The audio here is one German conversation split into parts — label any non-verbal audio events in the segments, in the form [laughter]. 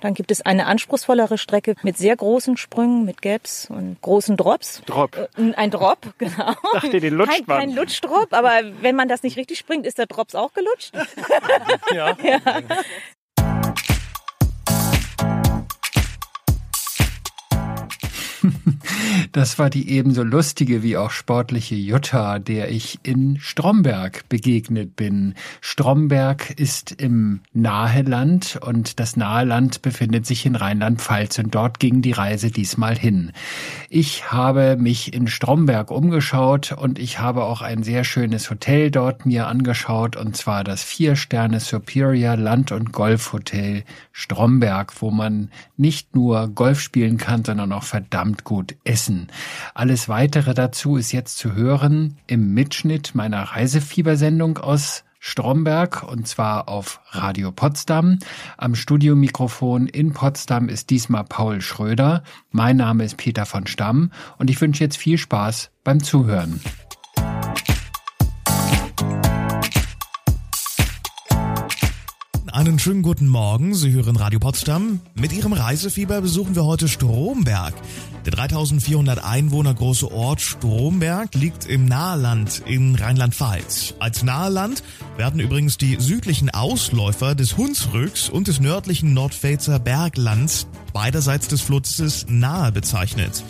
Dann gibt es eine anspruchsvollere Strecke mit sehr großen Sprüngen, mit Gaps und großen Drops. Drop. Äh, Ein Drop, [laughs] genau. Dachte, den lutscht kein, man. kein Lutschdrop, aber wenn man das nicht richtig springt, ist der Drops auch gelutscht. [laughs] Ja. Das war die ebenso lustige wie auch sportliche Jutta, der ich in Stromberg begegnet bin. Stromberg ist im Naheland und das Naheland befindet sich in Rheinland-Pfalz und dort ging die Reise diesmal hin. Ich habe mich in Stromberg umgeschaut und ich habe auch ein sehr schönes Hotel dort mir angeschaut und zwar das Vier-Sterne Superior Land- und Golfhotel Stromberg, wo man nicht nur Golf spielen kann, sondern auch verdammt gut essen. Alles weitere dazu ist jetzt zu hören im Mitschnitt meiner Reisefiebersendung aus Stromberg und zwar auf Radio Potsdam. Am Studiomikrofon in Potsdam ist diesmal Paul Schröder. Mein Name ist Peter von Stamm und ich wünsche jetzt viel Spaß beim Zuhören. Einen schönen guten Morgen. Sie hören Radio Potsdam. Mit Ihrem Reisefieber besuchen wir heute Stromberg. Der 3400 Einwohner große Ort Stromberg liegt im Naheland in Rheinland-Pfalz. Als Naheland werden übrigens die südlichen Ausläufer des Hunsrücks und des nördlichen Nordpfälzer Berglands beiderseits des Flusses nahe bezeichnet.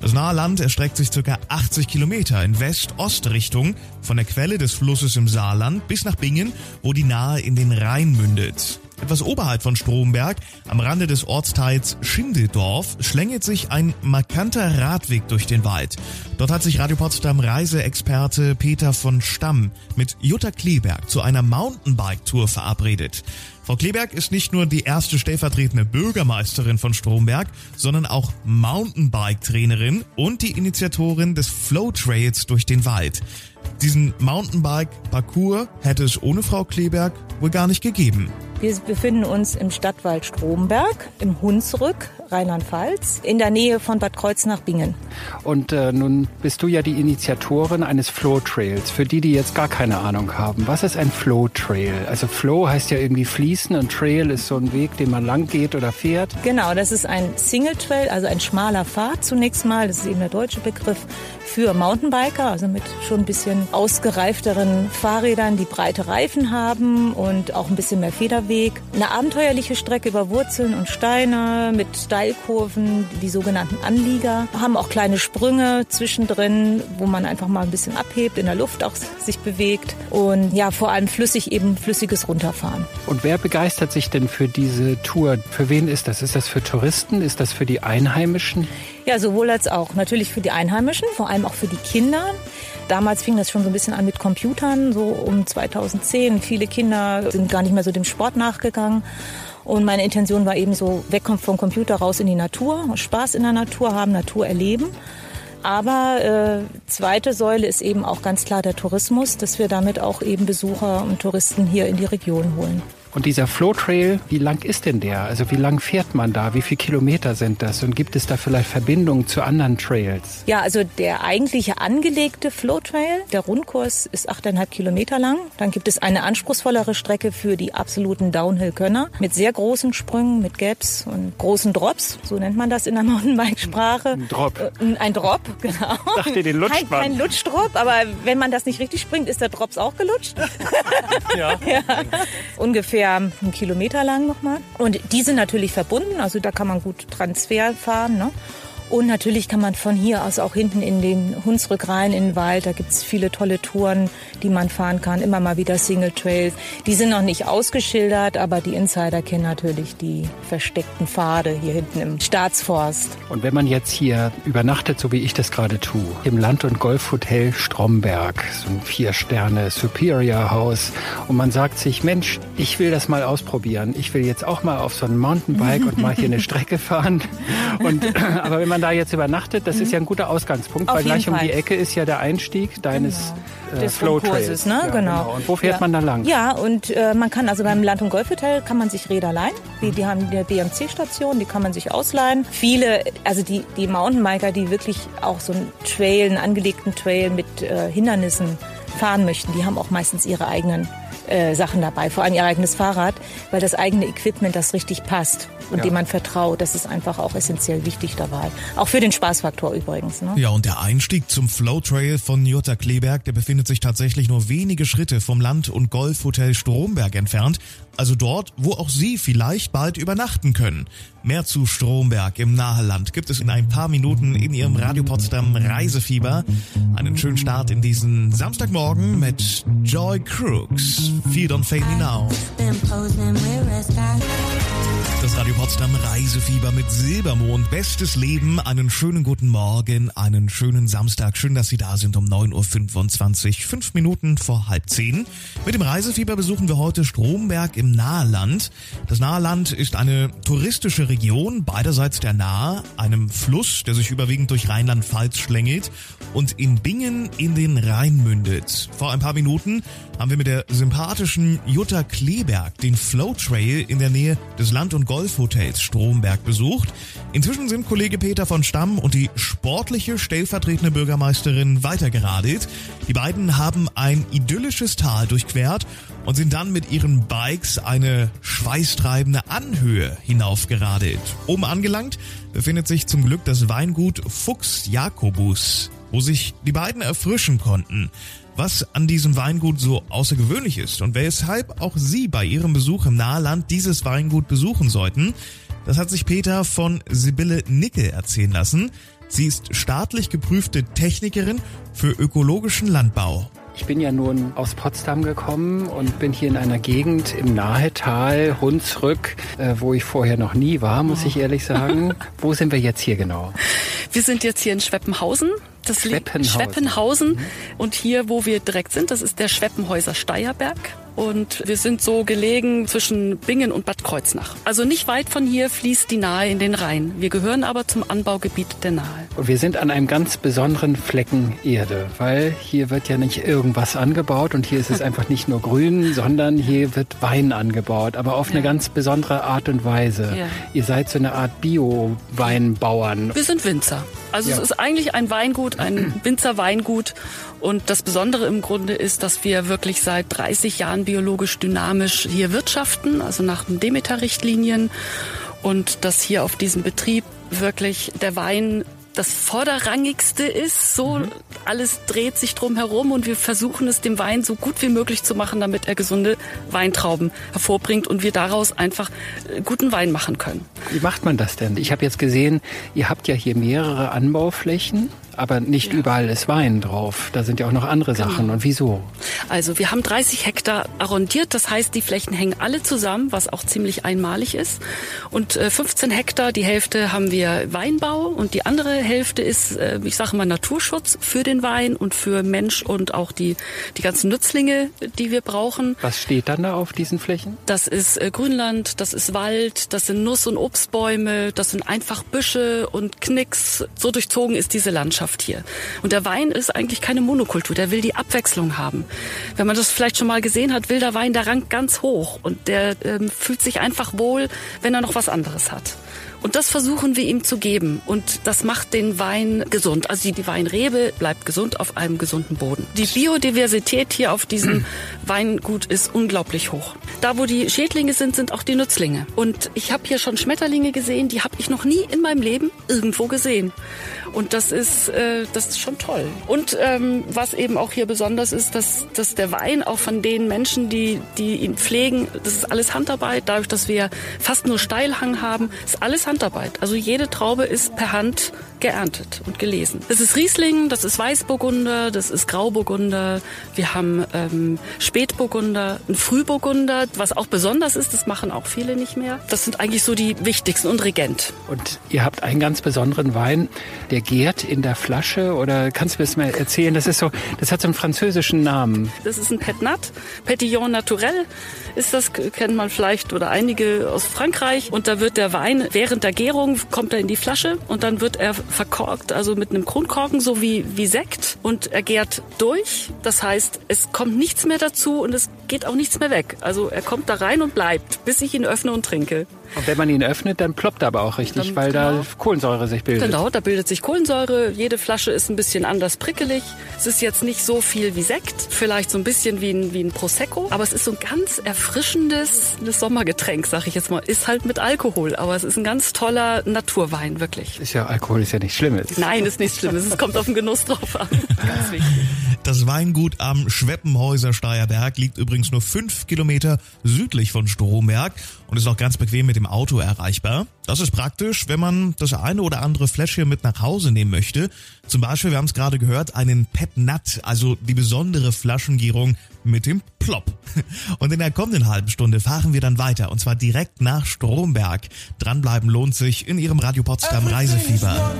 Das nahe Land erstreckt sich ca. 80 Kilometer in West-Ost-Richtung von der Quelle des Flusses im Saarland bis nach Bingen, wo die Nahe in den Rhein mündet. Etwas oberhalb von Stromberg, am Rande des Ortsteils Schindeldorf, schlängelt sich ein markanter Radweg durch den Wald. Dort hat sich Radio Potsdam Reiseexperte Peter von Stamm mit Jutta Kleberg zu einer Mountainbike-Tour verabredet. Frau Kleberg ist nicht nur die erste stellvertretende Bürgermeisterin von Stromberg, sondern auch Mountainbike-Trainerin und die Initiatorin des Flow Trails durch den Wald. Diesen Mountainbike-Parcours hätte es ohne Frau Kleberg wohl gar nicht gegeben. Wir befinden uns im Stadtwald Stromberg, im Hunsrück, Rheinland-Pfalz, in der Nähe von Bad Kreuznach-Bingen. Und äh, nun bist du ja die Initiatorin eines Flow Trails. Für die, die jetzt gar keine Ahnung haben, was ist ein Flow Trail? Also Flow heißt ja irgendwie fließen und Trail ist so ein Weg, den man lang geht oder fährt. Genau, das ist ein Single Trail, also ein schmaler Pfad zunächst mal. Das ist eben der deutsche Begriff für Mountainbiker, also mit schon ein bisschen ausgereifteren Fahrrädern, die breite Reifen haben und auch ein bisschen mehr Federweg. Eine abenteuerliche Strecke über Wurzeln und Steine mit Steilkurven, die sogenannten Anlieger. Haben auch kleine Sprünge zwischendrin, wo man einfach mal ein bisschen abhebt, in der Luft auch sich bewegt und ja, vor allem flüssig eben flüssiges Runterfahren. Und wer begeistert sich denn für diese Tour? Für wen ist das? Ist das für Touristen? Ist das für die Einheimischen? Ja, sowohl als auch. Natürlich für die Einheimischen, vor allem auch für die Kinder. Damals fing das schon so ein bisschen an mit Computern, so um 2010. Viele Kinder sind gar nicht mehr so dem Sport nachgegangen. Und meine Intention war eben so, wegkommen vom Computer raus in die Natur, Spaß in der Natur haben, Natur erleben. Aber äh, zweite Säule ist eben auch ganz klar der Tourismus, dass wir damit auch eben Besucher und Touristen hier in die Region holen. Und dieser Flow Trail, wie lang ist denn der? Also wie lang fährt man da? Wie viele Kilometer sind das? Und gibt es da vielleicht Verbindungen zu anderen Trails? Ja, also der eigentliche angelegte Flow Trail, der Rundkurs ist 8,5 Kilometer lang. Dann gibt es eine anspruchsvollere Strecke für die absoluten Downhill-Könner mit sehr großen Sprüngen, mit Gaps und großen Drops. So nennt man das in der [laughs] Mountainbike-Sprache. Ein Drop. Äh, Ein Drop, [laughs] genau. Dachte, den lutscht kein, man. kein Lutschdrop, aber wenn man das nicht richtig springt, ist der Drops auch gelutscht. [laughs] Ja. ja. Ungefähr einen Kilometer lang nochmal. Und die sind natürlich verbunden, also da kann man gut Transfer fahren. Ne? Und natürlich kann man von hier aus auch hinten in den Hunsrück rein in den Wald. Da gibt's viele tolle Touren, die man fahren kann. Immer mal wieder Single Trails. Die sind noch nicht ausgeschildert, aber die Insider kennen natürlich die versteckten Pfade hier hinten im Staatsforst. Und wenn man jetzt hier übernachtet, so wie ich das gerade tue, im Land- und Golfhotel Stromberg, so ein Vier-Sterne Superior Haus, und man sagt sich, Mensch, ich will das mal ausprobieren. Ich will jetzt auch mal auf so ein Mountainbike und mal hier eine [laughs] Strecke fahren. Und, aber wenn man da jetzt übernachtet, das ist ja ein guter Ausgangspunkt, Auf weil gleich jeden um die Fall. Ecke ist ja der Einstieg deines äh, Des Flow Trails. ne? Ja, genau. Und wo fährt Ja. man da lang? Ja, und äh, man kann also beim Land- und Golfhotel kann man sich Räder leihen. Die, die haben eine BMC-Station, die kann man sich ausleihen. Viele, also die, die Mountainbiker, die wirklich auch so einen Trail, einen angelegten Trail mit äh, Hindernissen fahren möchten, die haben auch meistens ihre eigenen äh, Sachen dabei, vor allem ihr eigenes Fahrrad, weil das eigene Equipment das richtig passt und ja. dem man vertraut. Das ist einfach auch essentiell wichtig dabei. Auch für den Spaßfaktor übrigens. Ne? Ja, und der Einstieg zum Flow Trail von Jutta Kleberg, der befindet sich tatsächlich nur wenige Schritte vom Land- und Golfhotel Stromberg entfernt. Also dort, wo auch Sie vielleicht bald übernachten können. Mehr zu Stromberg im Naheland gibt es in ein paar Minuten in Ihrem Radio Potsdam Reisefieber. Einen schönen Start in diesen Samstagmorgen mit Joy Crooks. Feed on Fade Me Now. Das Radio Potsdam Reisefieber mit Silbermond. Bestes Leben. Einen schönen guten Morgen, einen schönen Samstag. Schön, dass Sie da sind um 9.25 Uhr. Fünf Minuten vor halb zehn. Mit dem Reisefieber besuchen wir heute Stromberg im Naheland. Das Naheland ist eine touristische Region beiderseits der Nahe, einem Fluss, der sich überwiegend durch Rheinland-Pfalz schlängelt und in Bingen in den Rhein mündet. Vor ein paar Minuten haben wir mit der sympathischen Jutta Kleberg den Flow Trail in der Nähe des Land- und Golfhotels Stromberg besucht. Inzwischen sind Kollege Peter von Stamm und die sportliche stellvertretende Bürgermeisterin weitergeradelt. Die beiden haben ein idyllisches Tal durchquert und sind dann mit ihren Bikes eine schweißtreibende Anhöhe hinaufgeradelt. Oben angelangt befindet sich zum Glück das Weingut Fuchs Jakobus, wo sich die beiden erfrischen konnten was an diesem Weingut so außergewöhnlich ist und weshalb auch Sie bei Ihrem Besuch im Naheland dieses Weingut besuchen sollten. Das hat sich Peter von Sibylle Nickel erzählen lassen. Sie ist staatlich geprüfte Technikerin für ökologischen Landbau. Ich bin ja nun aus Potsdam gekommen und bin hier in einer Gegend im Nahetal, Hunsrück, äh, wo ich vorher noch nie war, muss ich ehrlich sagen. [laughs] wo sind wir jetzt hier genau? Wir sind jetzt hier in Schweppenhausen. Das Schweppenhausen. Schweppenhausen. Mhm. Und hier, wo wir direkt sind, das ist der Schweppenhäuser Steierberg. Und wir sind so gelegen zwischen Bingen und Bad Kreuznach. Also nicht weit von hier fließt die Nahe in den Rhein. Wir gehören aber zum Anbaugebiet der Nahe. Und wir sind an einem ganz besonderen Flecken Erde, weil hier wird ja nicht irgendwas angebaut und hier ist es [laughs] einfach nicht nur grün, sondern hier wird Wein angebaut, aber auf ja. eine ganz besondere Art und Weise. Ja. Ihr seid so eine Art Bio-Weinbauern. Wir sind Winzer. Also ja. es ist eigentlich ein Weingut, ein [clears throat] Winzerweingut. Und das Besondere im Grunde ist, dass wir wirklich seit 30 Jahren biologisch dynamisch hier wirtschaften, also nach den Demeter-Richtlinien. Und dass hier auf diesem Betrieb wirklich der Wein das Vorderrangigste ist. So mhm. alles dreht sich drum herum und wir versuchen es dem Wein so gut wie möglich zu machen, damit er gesunde Weintrauben hervorbringt und wir daraus einfach äh, guten Wein machen können. Wie macht man das denn? Ich habe jetzt gesehen, ihr habt ja hier mehrere Anbauflächen aber nicht ja. überall ist Wein drauf. Da sind ja auch noch andere genau. Sachen. Und wieso? Also wir haben 30 Hektar arrondiert. Das heißt, die Flächen hängen alle zusammen, was auch ziemlich einmalig ist. Und 15 äh, Hektar, die Hälfte haben wir Weinbau und die andere Hälfte ist, äh, ich sage mal, Naturschutz für den Wein und für Mensch und auch die, die ganzen Nützlinge, die wir brauchen. Was steht dann da auf diesen Flächen? Das ist äh, Grünland, das ist Wald, das sind Nuss- und Obstbäume, das sind einfach Büsche und Knicks. So durchzogen ist diese Landschaft. Landschaft hier. Und der Wein ist eigentlich keine Monokultur, der will die Abwechslung haben. Wenn man das vielleicht schon mal gesehen hat, will der Wein, der rankt ganz hoch und der ähm, fühlt sich einfach wohl, wenn er noch was anderes hat. Und das versuchen wir ihm zu geben. Und das macht den Wein gesund. Also die Weinrebe bleibt gesund auf einem gesunden Boden. Die Biodiversität hier auf diesem [clears throat] Weingut ist unglaublich hoch. Da, wo die Schädlinge sind, sind auch die Nützlinge. Und ich habe hier schon Schmetterlinge gesehen, die habe ich noch nie in meinem Leben irgendwo gesehen. Und das ist, äh, das ist schon toll. Und ähm, was eben auch hier besonders ist, dass, dass der Wein auch von den Menschen, die, die ihn pflegen, das ist alles Handarbeit. Dadurch, dass wir fast nur Steilhang haben, ist alles Handarbeit. Handarbeit. Also jede Traube ist per Hand geerntet und gelesen. Das ist Riesling, das ist Weißburgunder, das ist Grauburgunder. Wir haben ähm, Spätburgunder, ein Frühburgunder, was auch besonders ist, das machen auch viele nicht mehr. Das sind eigentlich so die wichtigsten und Regent. Und ihr habt einen ganz besonderen Wein, der gärt in der Flasche oder kannst du mir das mal erzählen? Das ist so, das hat so einen französischen Namen. Das ist ein Petnat, Petillon Naturel ist das, kennt man vielleicht oder einige aus Frankreich. Und da wird der Wein während der Gärung kommt er in die Flasche und dann wird er verkorkt, also mit einem Kronkorken, so wie, wie Sekt. Und er gärt durch. Das heißt, es kommt nichts mehr dazu und es geht auch nichts mehr weg. Also er kommt da rein und bleibt, bis ich ihn öffne und trinke. Und wenn man ihn öffnet, dann ploppt er aber auch richtig, dann, weil genau. da Kohlensäure sich bildet. Genau, da bildet sich Kohlensäure. Jede Flasche ist ein bisschen anders prickelig. Es ist jetzt nicht so viel wie Sekt, vielleicht so ein bisschen wie ein, wie ein Prosecco, aber es ist so ein ganz erfrischendes Sommergetränk, sag ich jetzt mal. Ist halt mit Alkohol, aber es ist ein ganz toller Naturwein, wirklich. Ist ja, Alkohol ist ja nichts Schlimmes. Nein, ist nichts Schlimmes. Es kommt auf den Genuss drauf an. [laughs] Ganz wichtig. Das Weingut am Schweppenhäuser Steierberg liegt übrigens nur fünf Kilometer südlich von Stromberg und ist auch ganz bequem mit dem Auto erreichbar. Das ist praktisch, wenn man das eine oder andere Fläschchen mit nach Hause nehmen möchte. Zum Beispiel, wir haben es gerade gehört, einen Pet Nut, also die besondere Flaschengierung mit dem Plop. [laughs] Und in der kommenden halben Stunde fahren wir dann weiter und zwar direkt nach Stromberg. Dranbleiben lohnt sich in Ihrem Radio Potsdam Reisefieber.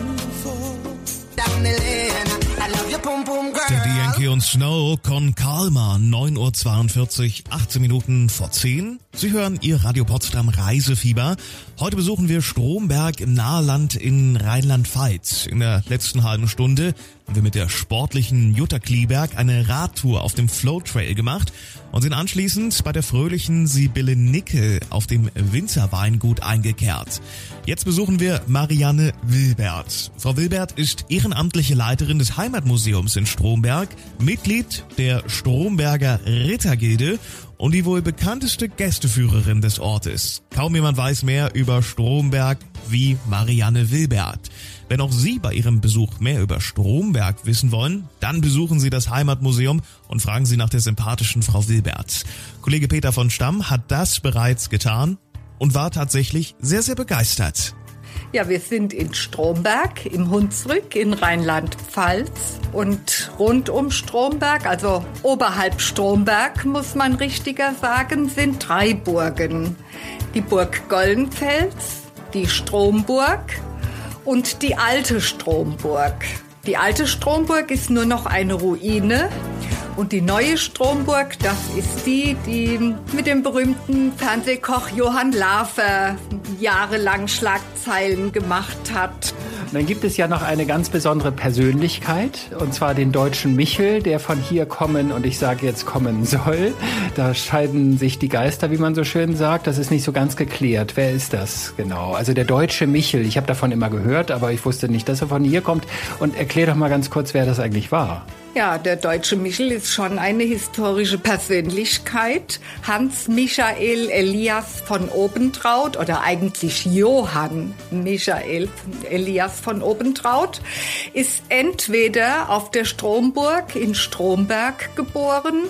Der DNK und Snow con Calma, 9.42 Uhr, 18 Minuten vor 10. Sie hören Ihr Radio Potsdam Reisefieber. Heute besuchen wir Stromberg im Naheland in Rheinland-Pfalz. In der letzten halben Stunde haben wir mit der sportlichen Jutta Klieberg eine Radtour auf dem Flow Trail gemacht und sind anschließend bei der fröhlichen Sibylle Nickel auf dem Winzerweingut eingekehrt. Jetzt besuchen wir Marianne Wilbert. Frau Wilbert ist ehrenamtliche Leiterin des Heimatmuseums in Stromberg, Mitglied der Stromberger Rittergilde und die wohl bekannteste Gästeführerin des Ortes. Kaum jemand weiß mehr über Stromberg wie Marianne Wilbert. Wenn auch Sie bei Ihrem Besuch mehr über Stromberg wissen wollen, dann besuchen Sie das Heimatmuseum und fragen Sie nach der sympathischen Frau Wilbert. Kollege Peter von Stamm hat das bereits getan und war tatsächlich sehr, sehr begeistert. Ja, wir sind in Stromberg im Hunsrück in Rheinland-Pfalz und rund um Stromberg, also oberhalb Stromberg muss man richtiger sagen, sind drei Burgen. Die Burg Gollenfels, die Stromburg und die alte Stromburg. Die alte Stromburg ist nur noch eine Ruine und die neue Stromburg, das ist die, die mit dem berühmten Fernsehkoch Johann Lafer jahrelang Schlagzeilen gemacht hat. Dann gibt es ja noch eine ganz besondere Persönlichkeit, und zwar den deutschen Michel, der von hier kommen und ich sage jetzt kommen soll. Da scheiden sich die Geister, wie man so schön sagt. Das ist nicht so ganz geklärt. Wer ist das genau? Also der deutsche Michel. Ich habe davon immer gehört, aber ich wusste nicht, dass er von hier kommt. Und erklär doch mal ganz kurz, wer das eigentlich war. Ja, der deutsche Michel ist schon eine historische Persönlichkeit. Hans Michael Elias von Obentraut oder eigentlich Johann Michael Elias von Obentraut ist entweder auf der Stromburg in Stromberg geboren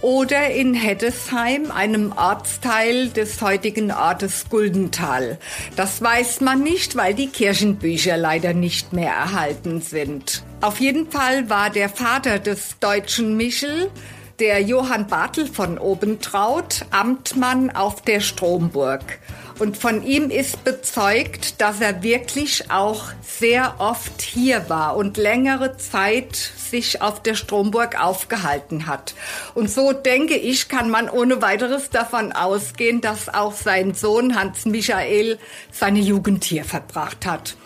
oder in Heddesheim, einem Ortsteil des heutigen Ortes Guldental. Das weiß man nicht, weil die Kirchenbücher leider nicht mehr erhalten sind. Auf jeden Fall war der Vater des deutschen Michel der Johann Bartel von Obentraut, Amtmann auf der Stromburg. Und von ihm ist bezeugt, dass er wirklich auch sehr oft hier war und längere Zeit sich auf der Stromburg aufgehalten hat. Und so denke ich, kann man ohne weiteres davon ausgehen, dass auch sein Sohn Hans Michael seine Jugend hier verbracht hat.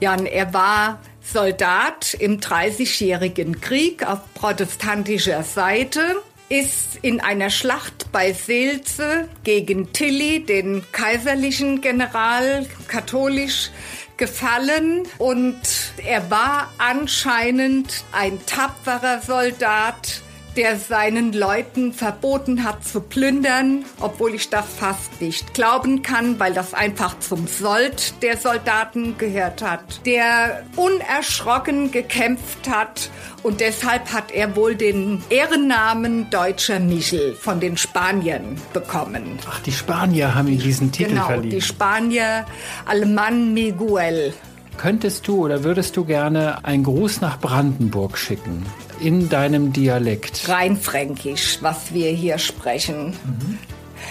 Ja, er war Soldat im Dreißigjährigen Krieg auf protestantischer Seite ist in einer Schlacht bei Seelze gegen Tilly, den kaiserlichen General, katholisch, gefallen. Und er war anscheinend ein tapferer Soldat, der seinen Leuten verboten hat zu plündern, obwohl ich das fast nicht glauben kann, weil das einfach zum Sold der Soldaten gehört hat, der unerschrocken gekämpft hat und deshalb hat er wohl den Ehrennamen Deutscher Michel von den Spaniern bekommen. Ach, die Spanier haben ihm diesen Titel genau, verliehen. Die Spanier Alemann Miguel. Könntest du oder würdest du gerne einen Gruß nach Brandenburg schicken? In deinem Dialekt? Rheinfränkisch, was wir hier sprechen. Mhm.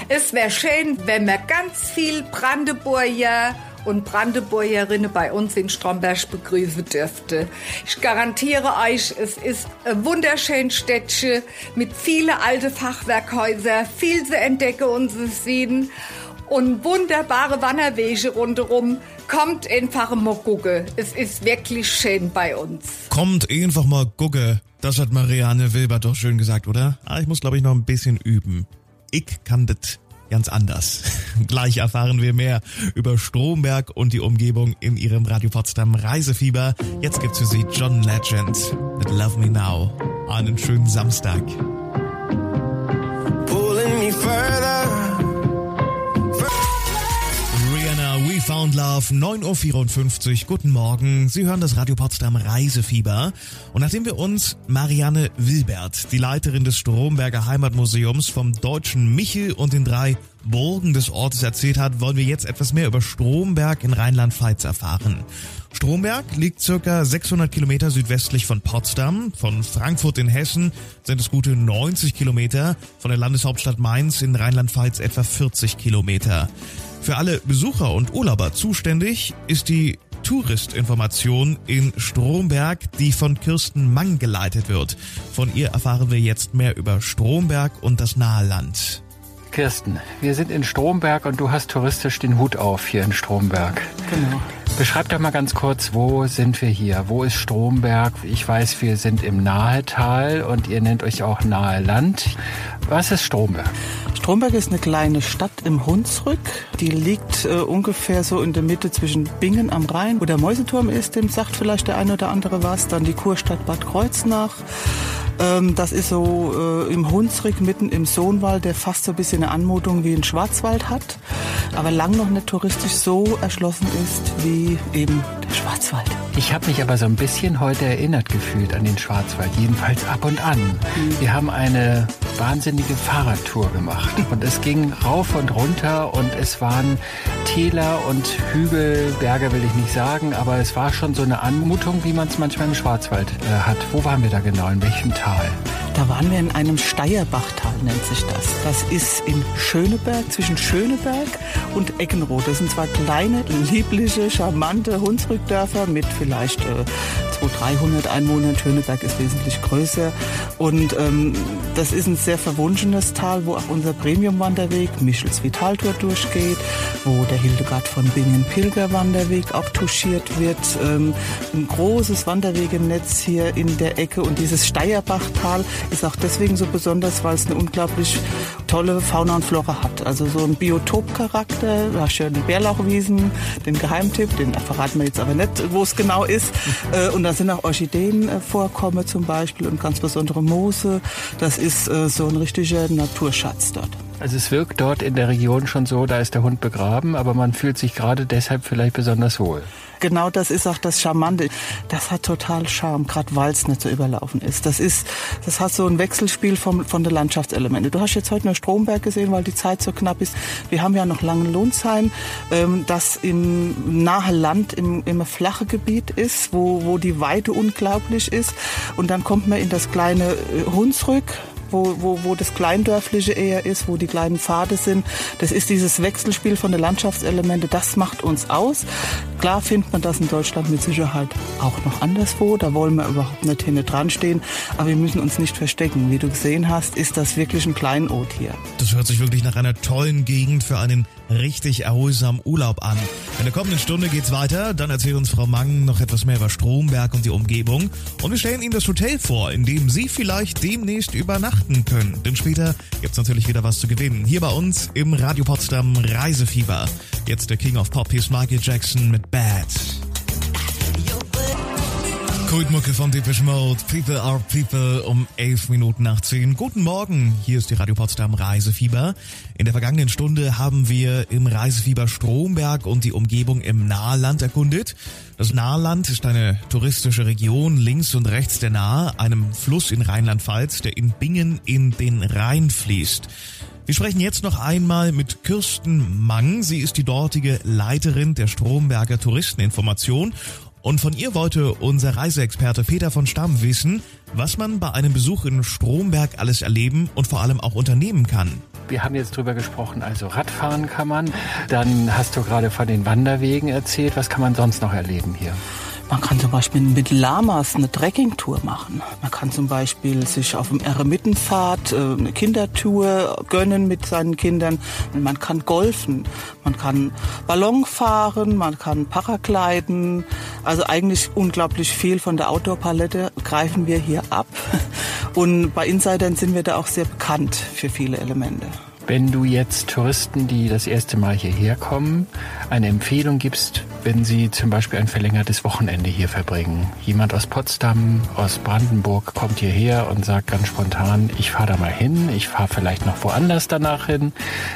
Es wäre schön, wenn wir ganz viel Brandenburger und Brandenburgerinnen bei uns in Stromberg begrüßen dürfte. Ich garantiere euch, es ist ein wunderschönes Städtchen mit vielen alten Fachwerkhäusern, viel zu entdecken und zu sehen und wunderbare Wanderwege rundherum. Kommt einfach mal gucken. Es ist wirklich schön bei uns. Kommt einfach mal gucken. Das hat Marianne Wilber doch schön gesagt, oder? Ah, ich muss, glaube ich, noch ein bisschen üben. Ich kann das ganz anders. [laughs] Gleich erfahren wir mehr über Stromberg und die Umgebung in ihrem Radio Potsdam Reisefieber. Jetzt gibt's für Sie John Legend mit Love Me Now. Einen schönen Samstag. Love, 9.54 Uhr. Guten Morgen. Sie hören das Radio Potsdam Reisefieber. Und nachdem wir uns Marianne Wilbert, die Leiterin des Stromberger Heimatmuseums vom deutschen Michel und den drei Burgen des Ortes erzählt hat, wollen wir jetzt etwas mehr über Stromberg in Rheinland-Pfalz erfahren. Stromberg liegt circa 600 Kilometer südwestlich von Potsdam. Von Frankfurt in Hessen sind es gute 90 Kilometer. Von der Landeshauptstadt Mainz in Rheinland-Pfalz etwa 40 Kilometer. Für alle Besucher und Urlauber zuständig ist die Touristinformation in Stromberg, die von Kirsten Mang geleitet wird. Von ihr erfahren wir jetzt mehr über Stromberg und das nahe Land. Kirsten, wir sind in Stromberg und du hast touristisch den Hut auf hier in Stromberg. Genau. Beschreib doch mal ganz kurz, wo sind wir hier? Wo ist Stromberg? Ich weiß, wir sind im Nahetal und ihr nennt euch auch Nahe Land. Was ist Stromberg? Stromberg ist eine kleine Stadt im Hunsrück. Die liegt äh, ungefähr so in der Mitte zwischen Bingen am Rhein, wo der Mäuseturm ist, dem sagt vielleicht der eine oder andere was. Dann die Kurstadt Bad Kreuznach. Ähm, das ist so äh, im Hunsrück mitten im Sohnwald, der fast so ein bisschen eine Anmutung wie ein Schwarzwald hat, aber lang noch nicht touristisch so erschlossen ist wie eben Schwarzwald. Ich habe mich aber so ein bisschen heute erinnert gefühlt an den Schwarzwald, jedenfalls ab und an. Mhm. Wir haben eine wahnsinnige Fahrradtour gemacht [laughs] und es ging rauf und runter und es waren Täler und Hügel, Berge will ich nicht sagen, aber es war schon so eine Anmutung, wie man es manchmal im Schwarzwald äh, hat. Wo waren wir da genau? In welchem Tal? Da waren wir in einem Steierbachtal, nennt sich das. Das ist in Schöneberg, zwischen Schöneberg und Eckenroth. Das sind zwei kleine, liebliche, charmante Hunsrückdörfer mit vielleicht äh, 200, 300 Einwohnern. Schöneberg ist wesentlich größer. Und ähm, das ist ein sehr verwunschenes Tal, wo auch unser Premium-Wanderweg Michels Vitaltour durchgeht, wo der Hildegard von Bingen Pilgerwanderweg auch touchiert wird. Ähm, ein großes Wanderwegenetz hier in der Ecke und dieses Steierbachtal ist auch deswegen so besonders, weil es eine unglaublich tolle Fauna und Flora hat. Also so ein Biotopcharakter. Du hast ja die Bärlauchwiesen, den Geheimtipp, den verraten wir jetzt aber nicht, wo es genau ist. Äh, und da sind auch Orchideenvorkommen zum Beispiel und ganz besondere Moose. Das ist äh, so ein richtiger Naturschatz dort. Also es wirkt dort in der Region schon so, da ist der Hund begraben, aber man fühlt sich gerade deshalb vielleicht besonders wohl. Genau das ist auch das Charmante. Das hat total Charme, gerade weil es nicht so überlaufen ist. Das ist, das hat so ein Wechselspiel vom, von den Landschaftselementen. Du hast jetzt heute nur Stromberg gesehen, weil die Zeit so knapp ist. Wir haben ja noch Langenlohnsheim, ähm, das im nahe Land, im, im flache Gebiet ist, wo, wo die Weite unglaublich ist. Und dann kommt man in das kleine äh, Hunsrück, wo, wo, wo das Kleindörfliche eher ist, wo die kleinen Pfade sind. Das ist dieses Wechselspiel von den Landschaftselemente, das macht uns aus. Klar findet man das in Deutschland mit Sicherheit auch noch anderswo, da wollen wir überhaupt nicht hinten dran stehen, aber wir müssen uns nicht verstecken. Wie du gesehen hast, ist das wirklich ein Kleinod hier. Das hört sich wirklich nach einer tollen Gegend für einen richtig erholsamen Urlaub an. In der kommenden Stunde geht's weiter, dann erzählt uns Frau Mang noch etwas mehr über Stromberg und die Umgebung und wir stellen Ihnen das Hotel vor, in dem Sie vielleicht demnächst übernachten übernachten können. Denn später gibt's natürlich wieder was zu gewinnen. Hier bei uns im Radio Potsdam Reisefieber. Jetzt der King of Pop, hier ist Michael Jackson mit Bad. Kultmucke von Depeche Mode, People are People um 11 Minuten nach 10. Guten Morgen, hier ist die Radio Potsdam Reisefieber. In der vergangenen Stunde haben wir im Reisefieber Stromberg und die Umgebung im Nahland erkundet. Das Nahland ist eine touristische Region links und rechts der Nahe, einem Fluss in Rheinland-Pfalz, der in Bingen in den Rhein fließt. Wir sprechen jetzt noch einmal mit Kirsten Mang. Sie ist die dortige Leiterin der Stromberger Touristeninformation und von ihr wollte unser Reiseexperte Peter von Stamm wissen, was man bei einem Besuch in Stromberg alles erleben und vor allem auch unternehmen kann. Wir haben jetzt drüber gesprochen, also Radfahren kann man. Dann hast du gerade von den Wanderwegen erzählt. Was kann man sonst noch erleben hier? Man kann zum Beispiel mit Lamas eine Trekkingtour machen. Man kann zum Beispiel sich auf dem Eremitenpfad äh, eine Kindertour gönnen mit seinen Kindern. Man kann golfen, man kann Ballon fahren, man kann Paragliden. Also eigentlich unglaublich viel von der Outdoor-Palette greifen wir hier ab. Und bei Insidern sind wir da auch sehr bekannt für viele Elemente. Wenn du jetzt Touristen, die das erste Mal hierher kommen, eine Empfehlung gibst, wenn sie zum Beispiel ein verlängertes Wochenende hier verbringen. Jemand aus Potsdam, aus Brandenburg kommt hierher und sagt ganz spontan, ich fahre da mal hin, ich fahre vielleicht noch woanders danach hin,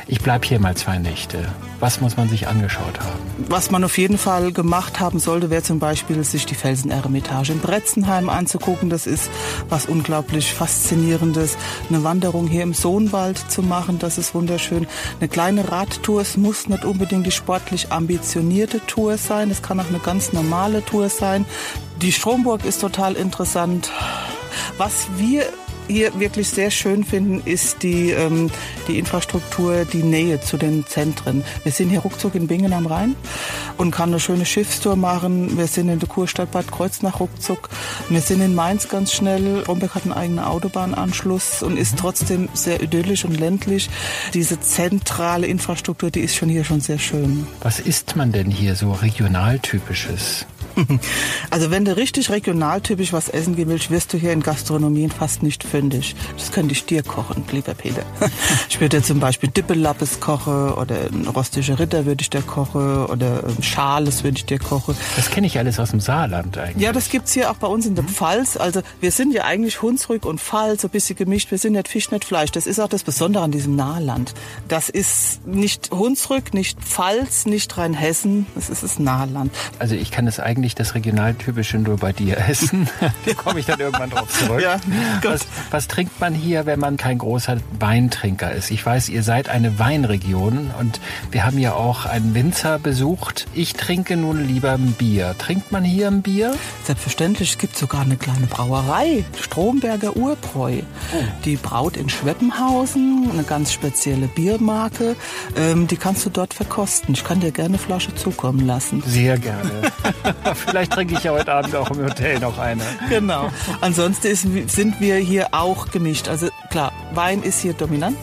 ich bleib hier mal zwei Nächte. Was muss man sich angeschaut haben? Was man auf jeden Fall gemacht haben sollte, wäre zum Beispiel sich die Felseneremitage in Bretzenheim anzugucken. Das ist was unglaublich Faszinierendes. Eine Wanderung hier im Sohnwald zu machen, das ist wunderschön. Eine kleine Radtour, es muss nicht unbedingt die sportlich ambitionierte Tour sein, es kann auch eine ganz normale Tour sein. Die Stromburg ist total interessant. Was wir hier wirklich sehr schön finden, ist die, ähm, die Infrastruktur, die Nähe zu den Zentren. Wir sind hier ruckzuck in Bingen am Rhein und kann eine schöne Schiffstour machen. Wir sind in der Kurstadt Bad Kreuznach ruckzuck. Wir sind in Mainz ganz schnell. Rombeck hat einen eigenen Autobahnanschluss und ist trotzdem sehr idyllisch und ländlich. Diese zentrale Infrastruktur, die ist schon hier schon sehr schön. Was isst man denn hier so regionaltypisches? [laughs] Also wenn du richtig regionaltypisch was essen willst, wirst du hier in Gastronomien fast nicht fündig. Das könnte ich dir kochen, lieber Peter. [laughs] Ich würde zum Beispiel Dippelappes kochen oder ein rostischer Ritter würde ich dir kochen oder Schales würde ich dir kochen. Das kenne ich alles aus dem Saarland eigentlich. Ja, das gibt's hier auch bei uns in der Pfalz. Also wir sind ja eigentlich Hunsrück und Pfalz, so ein bisschen gemischt. Wir sind nicht Fisch, nicht Fleisch. Das ist auch das Besondere an diesem Nahland. Das ist nicht Hunsrück, nicht Pfalz, nicht Rheinhessen. Das ist das Nahland. Also ich kann es eigentlich das Regionaltypische nur bei dir essen. [laughs] [laughs] da komme ich dann irgendwann drauf zurück. Ja, was, was trinkt man hier, wenn man kein großer Weintrinker ist? Ich weiß, ihr seid eine Weinregion und wir haben ja auch einen Winzer besucht. Ich trinke nun lieber ein Bier. Trinkt man hier ein Bier? Selbstverständlich, es gibt sogar eine kleine Brauerei, Stromberger Urbräu. Die braut in Schweppenhausen, eine ganz spezielle Biermarke. Ähm, die kannst du dort verkosten. Ich kann dir gerne eine Flasche zukommen lassen. Sehr gerne. [laughs] [laughs] Vielleicht trinke ich ja heute Abend auch im Hotel noch eine. Genau. Ansonsten ist, sind wir hier auch gemischt. Also klar, Wein ist hier dominant,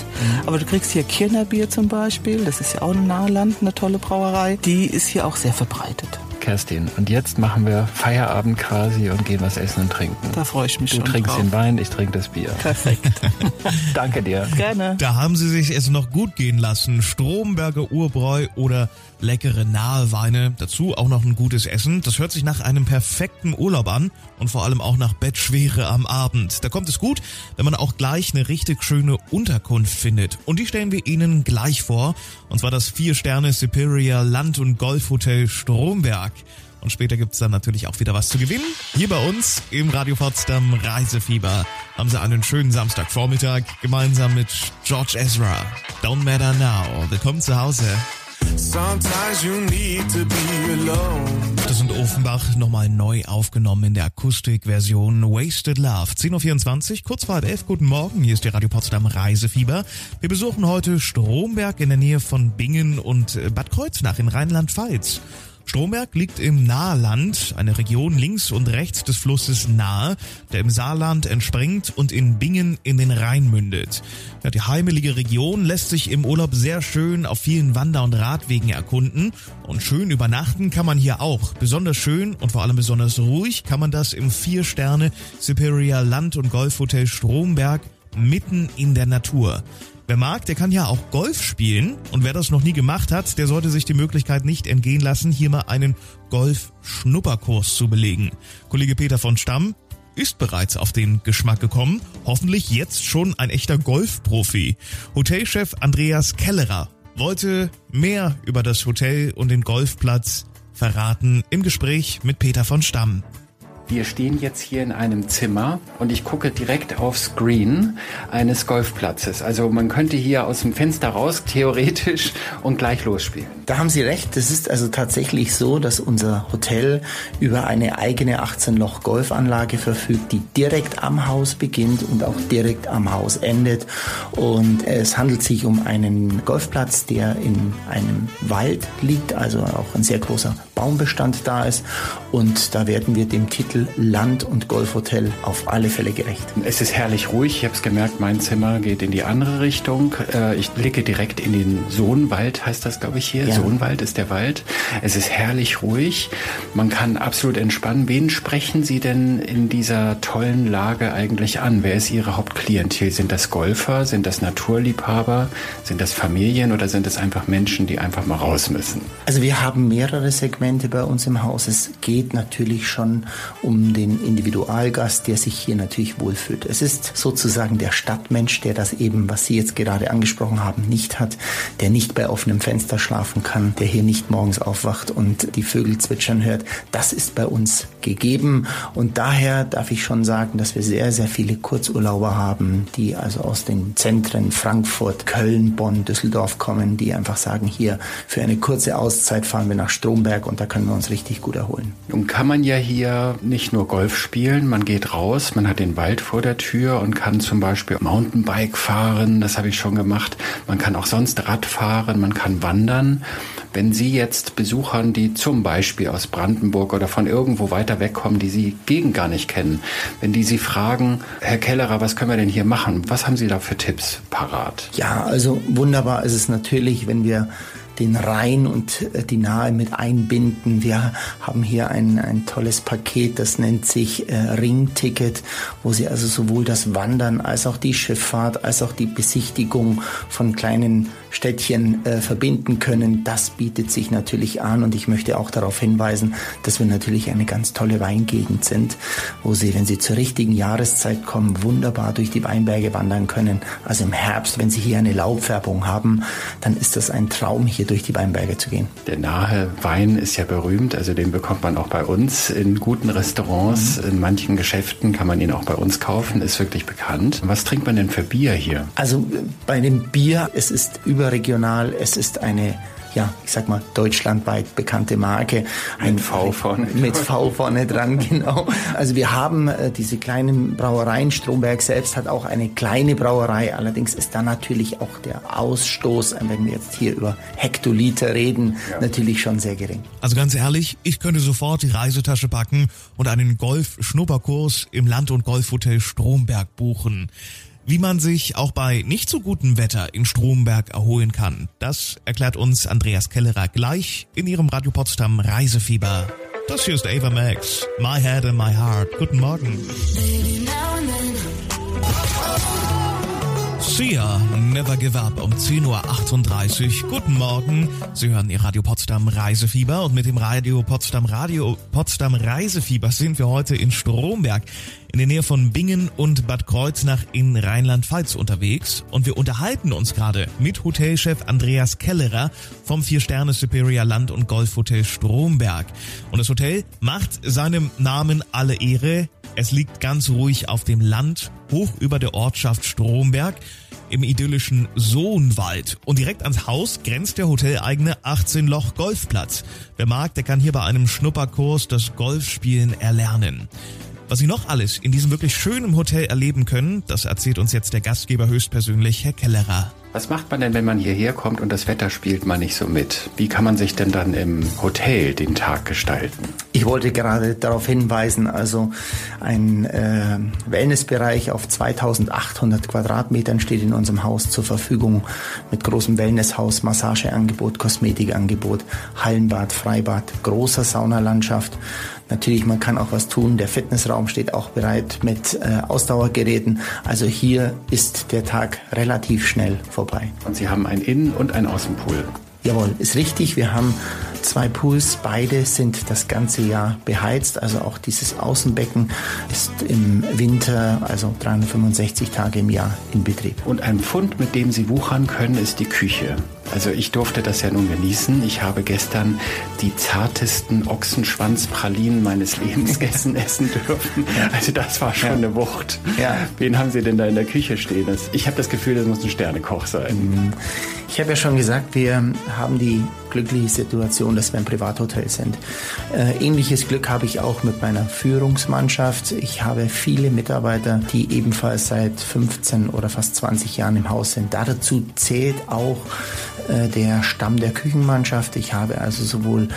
aber du kriegst hier Kirnerbier zum Beispiel. Das ist ja auch ein Nahland, eine tolle Brauerei. Die ist hier auch sehr verbreitet. Kerstin, und jetzt machen wir Feierabend quasi und gehen was essen und trinken. Da freue ich mich Du schon trinkst drauf. den Wein, ich trinke das Bier. Perfekt. [laughs] Danke dir. Gerne. Da haben sie sich es noch gut gehen lassen. Stromberger Urbräu oder leckere nahe Weine. Dazu auch noch ein gutes Essen. Das hört sich nach einem perfekten Urlaub an und vor allem auch nach Bettschwere am Abend. Da kommt es gut, wenn man auch gleich eine richtig schöne Unterkunft findet. Und die stellen wir Ihnen gleich vor. Und zwar das Vier-Sterne Superior Land- und Golfhotel Stromberg. Und später gibt's dann natürlich auch wieder was zu gewinnen. Hier bei uns im Radio Potsdam Reisefieber haben sie einen schönen Samstagvormittag gemeinsam mit George Ezra. Don't Matter Now. Willkommen zu Hause. Sometimes you need to be alone. Das sind Offenbach nochmal neu aufgenommen in der Akustikversion Wasted Love. 10.24 Uhr, kurz vor halb elf. Guten Morgen, hier ist die Radio Potsdam Reisefieber. Wir besuchen heute Stromberg in der Nähe von Bingen und Bad Kreuznach in Rheinland-Pfalz. Stromberg liegt im Naheland, eine Region links und rechts des Flusses Nahe, der im Saarland entspringt und in Bingen in den Rhein mündet. Ja, die heimelige Region lässt sich im Urlaub sehr schön auf vielen Wander- und Radwegen erkunden und schön übernachten kann man hier auch. Besonders schön und vor allem besonders ruhig kann man das im Vier-Sterne Superior Land- und Golfhotel Stromberg mitten in der Natur. Wer mag, der kann ja auch Golf spielen. Und wer das noch nie gemacht hat, der sollte sich die Möglichkeit nicht entgehen lassen, hier mal einen Golf-Schnupperkurs zu belegen. Kollege Peter von Stamm ist bereits auf den Geschmack gekommen. Hoffentlich jetzt schon ein echter Golfprofi. Hotelchef Andreas Kellerer wollte mehr über das Hotel und den Golfplatz verraten im Gespräch mit Peter von Stamm. Wir stehen jetzt hier in einem Zimmer und ich gucke direkt aufs Green eines Golfplatzes. Also man könnte hier aus dem Fenster raus, theoretisch, und gleich losspielen. Da haben Sie recht. Es ist also tatsächlich so, dass unser Hotel über eine eigene 18-Loch-Golfanlage verfügt, die direkt am Haus beginnt und auch direkt am Haus endet. Und es handelt sich um einen Golfplatz, der in einem Wald liegt, also auch ein sehr großer Baumbestand da ist. Und da werden wir dem Titel Land- und Golfhotel auf alle Fälle gerecht. Es ist herrlich ruhig. Ich habe es gemerkt, mein Zimmer geht in die andere Richtung. Äh, Ich blicke direkt in den Sohnwald, heißt das, glaube ich, hier. Ja, Sohnwald ist der Wald. Es ist herrlich ruhig. Man kann absolut entspannen. Wen sprechen Sie denn in dieser tollen Lage eigentlich an? Wer ist Ihre Hauptklientel? Sind das Golfer? Sind das Naturliebhaber? Sind das Familien oder sind es einfach Menschen, die einfach mal raus müssen? Also wir haben mehrere Segmente bei uns im Haus. Es geht natürlich schon um den Individualgast, der sich hier natürlich wohlfühlt. Es ist sozusagen der Stadtmensch, der das eben, was Sie jetzt gerade angesprochen haben, nicht hat, der nicht bei offenem Fenster schlafen kann, der hier nicht morgens aufwacht und die Vögel zwitschern hört. Das ist bei uns gegeben und daher darf ich schon sagen, dass wir sehr, sehr viele Kurzurlauber haben, die also aus den Zentren Frankfurt, Köln, Bonn, Düsseldorf kommen, die einfach sagen, hier für eine kurze Auszeit fahren wir nach Stromberg und da können wir uns richtig gut erholen. Nun kann man ja hier nicht nur Golf spielen, man geht raus, man hat den Wald vor der Tür und kann zum Beispiel Mountainbike fahren, das habe ich schon gemacht. Man kann auch sonst Rad fahren, man kann wandern. Wenn Sie jetzt Besuchern, die zum Beispiel aus Brandenburg oder von irgendwo weiter wegkommen, die Sie gegen gar nicht kennen, wenn die Sie fragen, Herr Kellerer, was können wir denn hier machen? Was haben Sie da für Tipps parat? Ja, also wunderbar ist es natürlich, wenn wir den Rhein und äh, die Nahe mit einbinden. Wir haben hier ein, ein tolles Paket, das nennt sich äh, Ringticket, wo Sie also sowohl das Wandern als auch die Schifffahrt als auch die Besichtigung von kleinen Städtchen äh, verbinden können. Das bietet sich natürlich an und ich möchte auch darauf hinweisen, dass wir natürlich eine ganz tolle Weingegend sind, wo Sie, wenn Sie zur richtigen Jahreszeit kommen, wunderbar durch die Weinberge wandern können. Also im Herbst, wenn Sie hier eine Laubfärbung haben, dann ist das ein Traum, hier durch die Weinberge zu gehen. Der nahe Wein ist ja berühmt, also den bekommt man auch bei uns in guten Restaurants, mhm. in manchen Geschäften kann man ihn auch bei uns kaufen, ist wirklich bekannt. Was trinkt man denn für Bier hier? Also bei dem Bier, es ist überregional, es ist eine ja, ich sag mal, deutschlandweit bekannte Marke. Ein mit V vorne. Mit V vorne dran, [laughs] genau. Also wir haben äh, diese kleinen Brauereien. Stromberg selbst hat auch eine kleine Brauerei. Allerdings ist da natürlich auch der Ausstoß, äh, wenn wir jetzt hier über Hektoliter reden, ja. natürlich schon sehr gering. Also ganz ehrlich, ich könnte sofort die Reisetasche packen und einen Golf-Schnupperkurs im Land- und Golfhotel Stromberg buchen. Wie man sich auch bei nicht so gutem Wetter in Stromberg erholen kann, das erklärt uns Andreas Kellerer gleich in ihrem Radio Potsdam Reisefieber. Das hier ist Ava Max. My Head and My Heart. Guten Morgen. Sia, Never Give Up um 10.38 Uhr. Guten Morgen. Sie hören Ihr Radio Potsdam Reisefieber und mit dem Radio Potsdam Radio Potsdam Reisefieber sind wir heute in Stromberg in der Nähe von Bingen und Bad Kreuznach in Rheinland-Pfalz unterwegs und wir unterhalten uns gerade mit Hotelchef Andreas Kellerer vom Vier-Sterne Superior Land- und Golfhotel Stromberg. Und das Hotel macht seinem Namen alle Ehre. Es liegt ganz ruhig auf dem Land, hoch über der Ortschaft Stromberg im idyllischen Sohnwald. Und direkt ans Haus grenzt der hoteleigene 18-Loch Golfplatz. Wer mag, der kann hier bei einem Schnupperkurs das Golfspielen erlernen. Was Sie noch alles in diesem wirklich schönen Hotel erleben können, das erzählt uns jetzt der Gastgeber höchstpersönlich, Herr Kellerer. Was macht man denn, wenn man hierher kommt und das Wetter spielt man nicht so mit? Wie kann man sich denn dann im Hotel den Tag gestalten? Ich wollte gerade darauf hinweisen, also ein äh, Wellnessbereich auf 2800 Quadratmetern steht in unserem Haus zur Verfügung mit großem Wellnesshaus, Massageangebot, Kosmetikangebot, Hallenbad, Freibad, großer Saunalandschaft. Natürlich, man kann auch was tun. Der Fitnessraum steht auch bereit mit äh, Ausdauergeräten. Also hier ist der Tag relativ schnell vorbei. Und Sie haben einen Innen- und einen Außenpool. Jawohl, ist richtig. Wir haben zwei Pools. Beide sind das ganze Jahr beheizt. Also auch dieses Außenbecken ist im Winter, also 365 Tage im Jahr in Betrieb. Und ein Pfund, mit dem Sie wuchern können, ist die Küche. Also ich durfte das ja nun genießen. Ich habe gestern die zartesten Ochsenschwanzpralinen meines Lebens [laughs] gegessen essen dürfen. Also das war schon ja. eine Wucht. Ja. Wen haben Sie denn da in der Küche stehen? Ich habe das Gefühl, das muss ein Sternekoch sein. Mhm. Ich habe ja schon gesagt, wir haben die glückliche Situation, dass wir ein Privathotel sind. Äh, ähnliches Glück habe ich auch mit meiner Führungsmannschaft. Ich habe viele Mitarbeiter, die ebenfalls seit 15 oder fast 20 Jahren im Haus sind. Dazu zählt auch äh, der Stamm der Küchenmannschaft. Ich habe also sowohl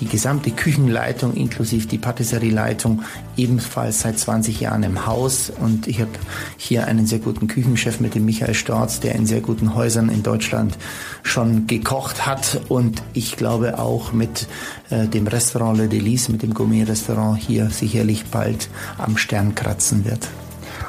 die gesamte Küchenleitung inklusive die Patisserieleitung ebenfalls seit 20 Jahren im Haus und ich habe hier einen sehr guten Küchenchef mit dem Michael Storz, der in sehr guten Häusern in Deutschland schon gekocht hat und ich glaube auch mit äh, dem Restaurant Le Delice, mit dem Gourmet-Restaurant hier sicherlich bald am Stern kratzen wird.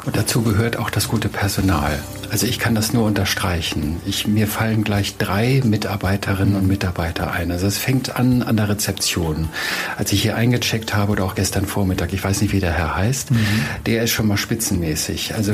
Und dazu gehört auch das gute Personal. Also ich kann das nur unterstreichen. Ich, mir fallen gleich drei Mitarbeiterinnen und Mitarbeiter ein. Also es fängt an an der Rezeption. Als ich hier eingecheckt habe oder auch gestern Vormittag, ich weiß nicht, wie der Herr heißt, mhm. der ist schon mal spitzenmäßig. Also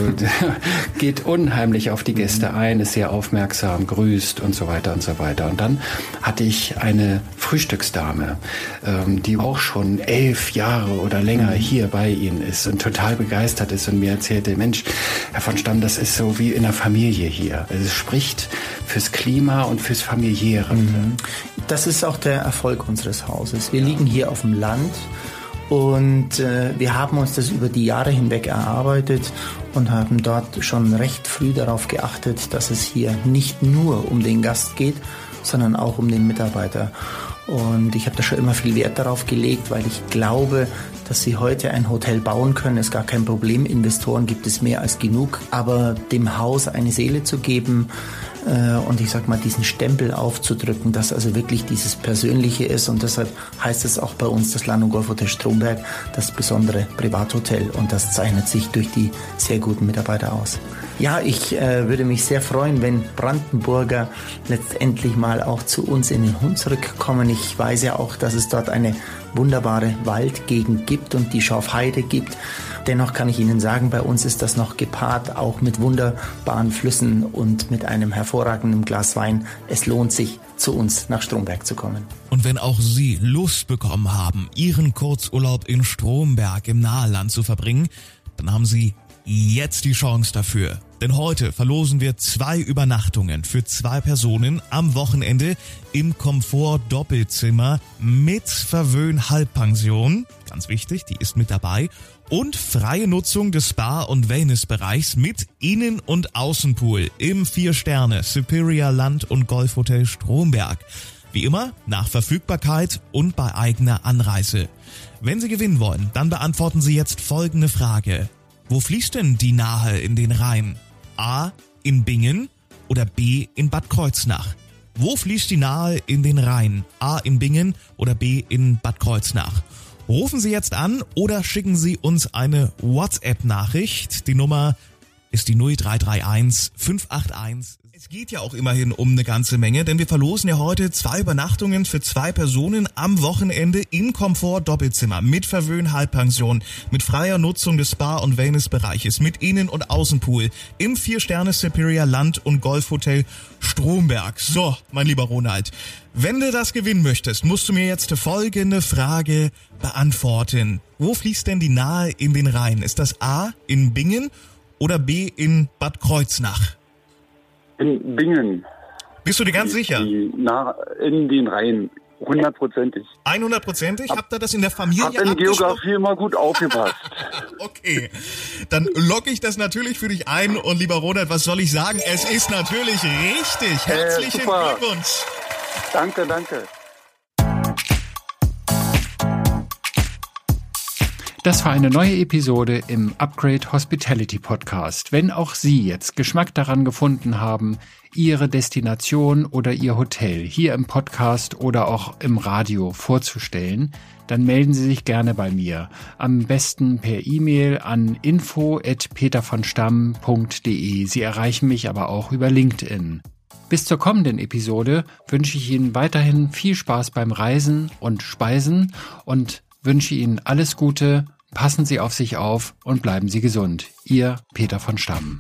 [laughs] geht unheimlich auf die Gäste ein, ist sehr aufmerksam, grüßt und so weiter und so weiter. Und dann hatte ich eine Frühstücksdame, ähm, die auch schon elf Jahre oder länger mhm. hier bei Ihnen ist und total begeistert ist und mir erzählte, Mensch, Herr von Stamm, das ist so wie in einer Familie hier. Also es spricht fürs Klima und fürs Familiäre. Mhm. Das ist auch der Erfolg unseres Hauses. Wir liegen hier auf dem Land und äh, wir haben uns das über die Jahre hinweg erarbeitet und haben dort schon recht früh darauf geachtet, dass es hier nicht nur um den Gast geht, sondern auch um den Mitarbeiter. Und ich habe da schon immer viel Wert darauf gelegt, weil ich glaube, dass sie heute ein Hotel bauen können, ist gar kein Problem. Investoren gibt es mehr als genug. Aber dem Haus eine Seele zu geben, äh, und ich sag mal, diesen Stempel aufzudrücken, dass also wirklich dieses Persönliche ist. Und deshalb heißt es auch bei uns das und Golfhotel Stromberg das besondere Privathotel. Und das zeichnet sich durch die sehr guten Mitarbeiter aus. Ja, ich äh, würde mich sehr freuen, wenn Brandenburger letztendlich mal auch zu uns in den Hund zurückkommen. Ich weiß ja auch, dass es dort eine wunderbare Waldgegend gibt und die Schorfheide gibt. Dennoch kann ich Ihnen sagen, bei uns ist das noch gepaart, auch mit wunderbaren Flüssen und mit einem hervorragenden Glas Wein. Es lohnt sich, zu uns nach Stromberg zu kommen. Und wenn auch Sie Lust bekommen haben, Ihren Kurzurlaub in Stromberg im Naheland zu verbringen, dann haben Sie jetzt die Chance dafür. Denn heute verlosen wir zwei Übernachtungen für zwei Personen am Wochenende im Komfort Doppelzimmer mit Verwöhn Halbpension. Ganz wichtig, die ist mit dabei. Und freie Nutzung des Spa- und Wellnessbereichs mit Innen- und Außenpool im Vier-Sterne Superior Land- und Golfhotel Stromberg. Wie immer nach Verfügbarkeit und bei eigener Anreise. Wenn Sie gewinnen wollen, dann beantworten Sie jetzt folgende Frage. Wo fließt denn die Nahe in den Rhein? A. In Bingen oder B. In Bad Kreuznach? Wo fließt die Nahe in den Rhein? A. In Bingen oder B. in Bad Kreuznach? Rufen Sie jetzt an oder schicken Sie uns eine WhatsApp-Nachricht. Die Nummer ist die 0331 581 es geht ja auch immerhin um eine ganze Menge, denn wir verlosen ja heute zwei Übernachtungen für zwei Personen am Wochenende im Komfort Doppelzimmer mit Verwöhn Halbpension, mit freier Nutzung des Spa- und Wellnessbereiches, mit Innen- und Außenpool im Vier-Sterne Superior Land- und Golfhotel Stromberg. So, mein lieber Ronald, wenn du das gewinnen möchtest, musst du mir jetzt folgende Frage beantworten. Wo fließt denn die Nahe in den Rhein? Ist das A in Bingen oder B in Bad Kreuznach? In Bingen. Bist du dir ganz sicher? Die, na, in den Rhein. Hundertprozentig. 100%ig? Habt ihr das in der Familie Hab in Geografie immer gut aufgepasst. [laughs] okay. Dann logge ich das natürlich für dich ein und lieber Ronald, was soll ich sagen? Es ist natürlich richtig. Herzlichen äh, Glückwunsch. Danke, danke. Das war eine neue Episode im Upgrade Hospitality Podcast. Wenn auch Sie jetzt Geschmack daran gefunden haben, Ihre Destination oder Ihr Hotel hier im Podcast oder auch im Radio vorzustellen, dann melden Sie sich gerne bei mir. Am besten per E-Mail an info@petervonstamm.de. Sie erreichen mich aber auch über LinkedIn. Bis zur kommenden Episode wünsche ich Ihnen weiterhin viel Spaß beim Reisen und Speisen und wünsche Ihnen alles Gute Passen Sie auf sich auf und bleiben Sie gesund. Ihr Peter von Stamm.